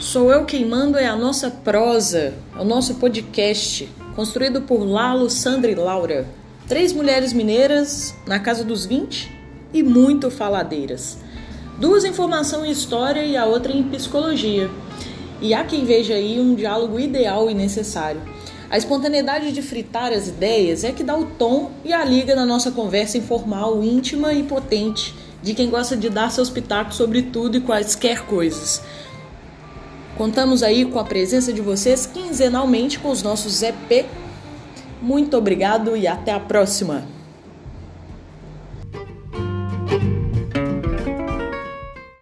Sou eu queimando é a nossa prosa, é o nosso podcast, construído por Lalo, Sandra e Laura. Três mulheres mineiras na casa dos 20 e muito faladeiras. Duas em formação em história e a outra em psicologia. E há quem veja aí um diálogo ideal e necessário. A espontaneidade de fritar as ideias é que dá o tom e a liga na nossa conversa informal, íntima e potente de quem gosta de dar seus pitacos sobre tudo e quaisquer coisas. Contamos aí com a presença de vocês quinzenalmente com os nossos EP. Muito obrigado e até a próxima!